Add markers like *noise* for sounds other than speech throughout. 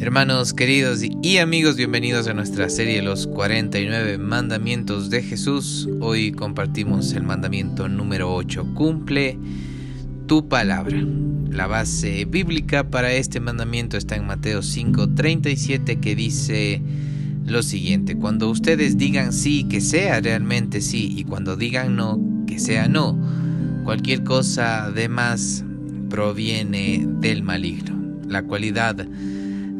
Hermanos queridos y amigos, bienvenidos a nuestra serie Los 49 Mandamientos de Jesús. Hoy compartimos el mandamiento número 8. Cumple tu palabra. La base bíblica para este mandamiento está en Mateo 5:37 que dice lo siguiente, cuando ustedes digan sí, que sea realmente sí, y cuando digan no, que sea no. Cualquier cosa de más proviene del maligno. La cualidad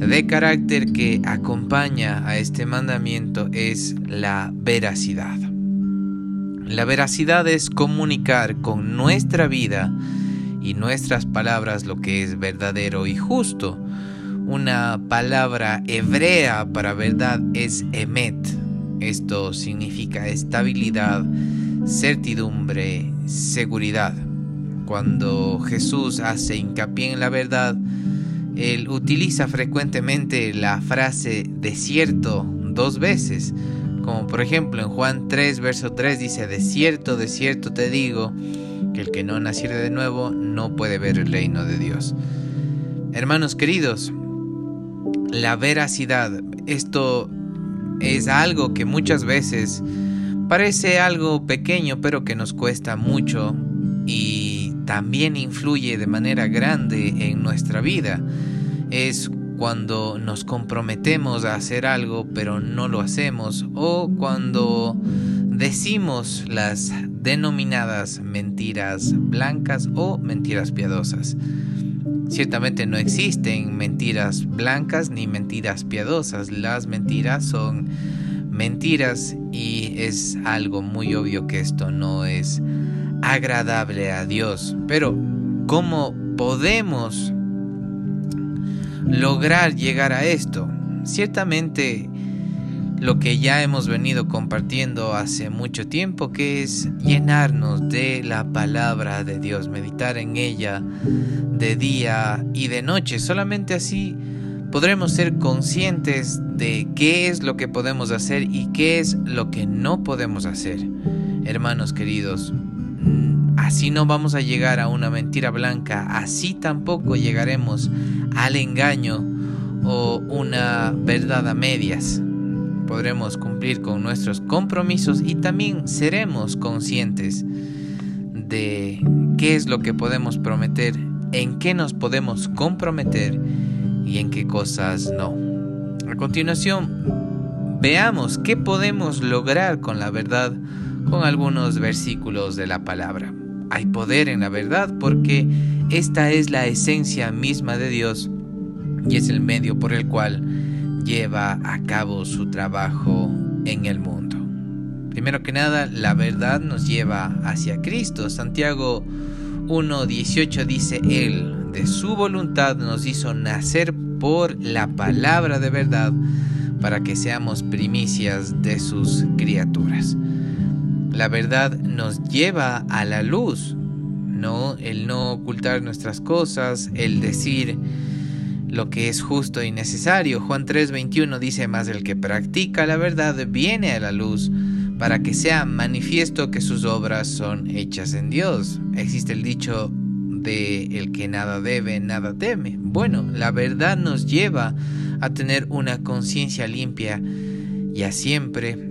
de carácter que acompaña a este mandamiento es la veracidad. La veracidad es comunicar con nuestra vida y nuestras palabras lo que es verdadero y justo. Una palabra hebrea para verdad es emet. Esto significa estabilidad, certidumbre, seguridad. Cuando Jesús hace hincapié en la verdad, él utiliza frecuentemente la frase desierto dos veces, como por ejemplo en Juan 3, verso 3 dice, de cierto, de cierto te digo, que el que no naciere de nuevo no puede ver el reino de Dios. Hermanos queridos, la veracidad, esto es algo que muchas veces parece algo pequeño, pero que nos cuesta mucho y también influye de manera grande en nuestra vida. Es cuando nos comprometemos a hacer algo pero no lo hacemos o cuando decimos las denominadas mentiras blancas o mentiras piadosas. Ciertamente no existen mentiras blancas ni mentiras piadosas. Las mentiras son mentiras y es algo muy obvio que esto no es agradable a Dios. Pero, ¿cómo podemos lograr llegar a esto? Ciertamente, lo que ya hemos venido compartiendo hace mucho tiempo, que es llenarnos de la palabra de Dios, meditar en ella de día y de noche. Solamente así podremos ser conscientes de qué es lo que podemos hacer y qué es lo que no podemos hacer. Hermanos queridos, Así no vamos a llegar a una mentira blanca, así tampoco llegaremos al engaño o una verdad a medias. Podremos cumplir con nuestros compromisos y también seremos conscientes de qué es lo que podemos prometer, en qué nos podemos comprometer y en qué cosas no. A continuación, veamos qué podemos lograr con la verdad con algunos versículos de la palabra. Hay poder en la verdad porque esta es la esencia misma de Dios y es el medio por el cual lleva a cabo su trabajo en el mundo. Primero que nada, la verdad nos lleva hacia Cristo. Santiago 1.18 dice, Él de su voluntad nos hizo nacer por la palabra de verdad para que seamos primicias de sus criaturas. La verdad nos lleva a la luz, ¿no? El no ocultar nuestras cosas, el decir lo que es justo y necesario. Juan 3:21 dice más, el que practica la verdad viene a la luz para que sea manifiesto que sus obras son hechas en Dios. Existe el dicho de el que nada debe, nada teme. Bueno, la verdad nos lleva a tener una conciencia limpia y a siempre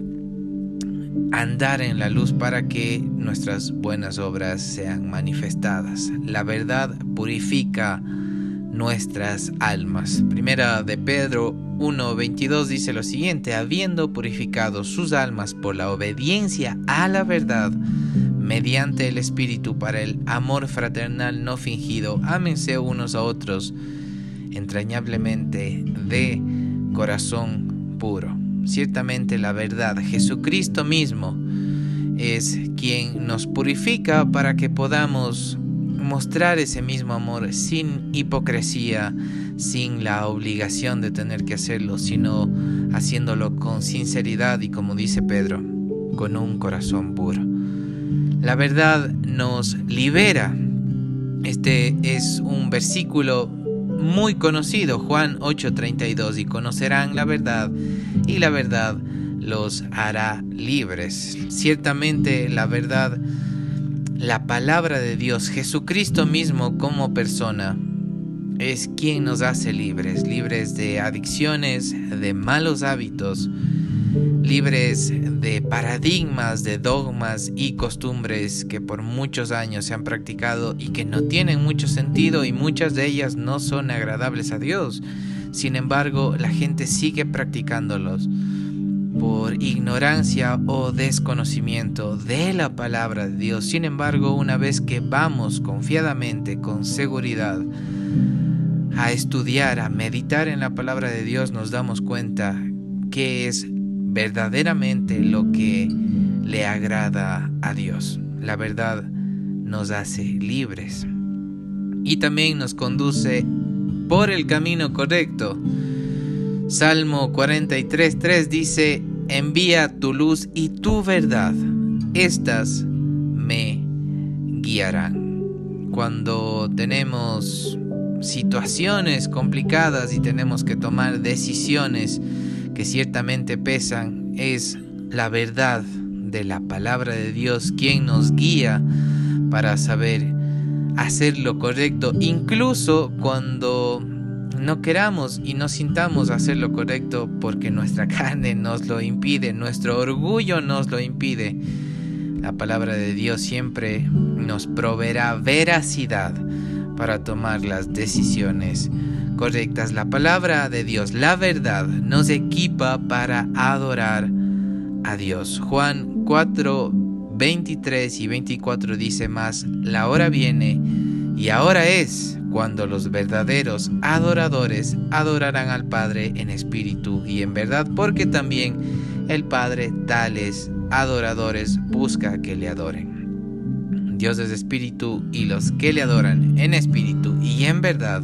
andar en la luz para que nuestras buenas obras sean manifestadas. La verdad purifica nuestras almas. Primera de Pedro 1:22 dice lo siguiente, habiendo purificado sus almas por la obediencia a la verdad, mediante el Espíritu para el amor fraternal no fingido, ámense unos a otros entrañablemente de corazón puro ciertamente la verdad. Jesucristo mismo es quien nos purifica para que podamos mostrar ese mismo amor sin hipocresía, sin la obligación de tener que hacerlo, sino haciéndolo con sinceridad y como dice Pedro, con un corazón puro. La verdad nos libera. Este es un versículo muy conocido, Juan 8:32, y conocerán la verdad, y la verdad los hará libres. Ciertamente la verdad, la palabra de Dios, Jesucristo mismo como persona, es quien nos hace libres, libres de adicciones, de malos hábitos, libres de paradigmas, de dogmas y costumbres que por muchos años se han practicado y que no tienen mucho sentido y muchas de ellas no son agradables a Dios. Sin embargo, la gente sigue practicándolos por ignorancia o desconocimiento de la palabra de Dios. Sin embargo, una vez que vamos confiadamente, con seguridad, a estudiar, a meditar en la palabra de Dios, nos damos cuenta que es verdaderamente lo que le agrada a Dios. La verdad nos hace libres y también nos conduce por el camino correcto. Salmo 43.3 dice, envía tu luz y tu verdad, estas me guiarán. Cuando tenemos situaciones complicadas y tenemos que tomar decisiones que ciertamente pesan, es la verdad de la palabra de Dios quien nos guía para saber hacer lo correcto, incluso cuando no queramos y no sintamos hacer lo correcto porque nuestra *laughs* carne nos lo impide, nuestro orgullo nos lo impide. La palabra de Dios siempre nos proveerá veracidad para tomar las decisiones correctas. La palabra de Dios, la verdad, nos equipa para adorar a Dios. Juan 4, 23 y 24 dice más, la hora viene y ahora es cuando los verdaderos adoradores adorarán al Padre en espíritu y en verdad, porque también el Padre tales adoradores busca que le adoren. Dios es espíritu y los que le adoran en espíritu y en verdad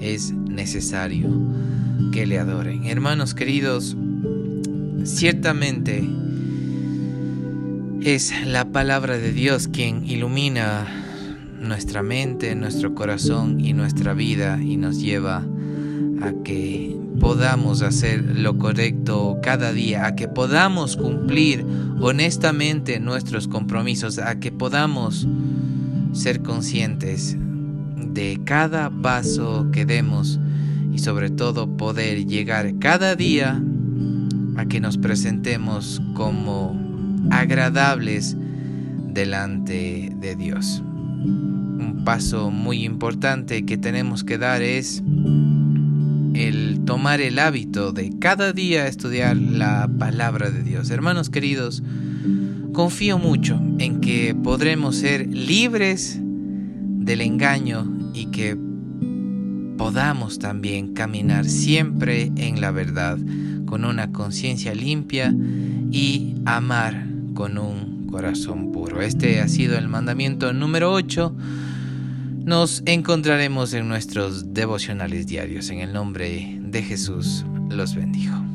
es necesario que le adoren. Hermanos queridos, ciertamente es la palabra de Dios quien ilumina nuestra mente, nuestro corazón y nuestra vida y nos lleva a que podamos hacer lo correcto cada día, a que podamos cumplir honestamente nuestros compromisos, a que podamos ser conscientes de cada paso que demos y sobre todo poder llegar cada día a que nos presentemos como agradables delante de Dios un paso muy importante que tenemos que dar es el tomar el hábito de cada día estudiar la palabra de Dios. Hermanos queridos, confío mucho en que podremos ser libres del engaño y que podamos también caminar siempre en la verdad, con una conciencia limpia y amar con un corazón puro. Este ha sido el mandamiento número 8. Nos encontraremos en nuestros devocionales diarios. En el nombre de Jesús los bendijo.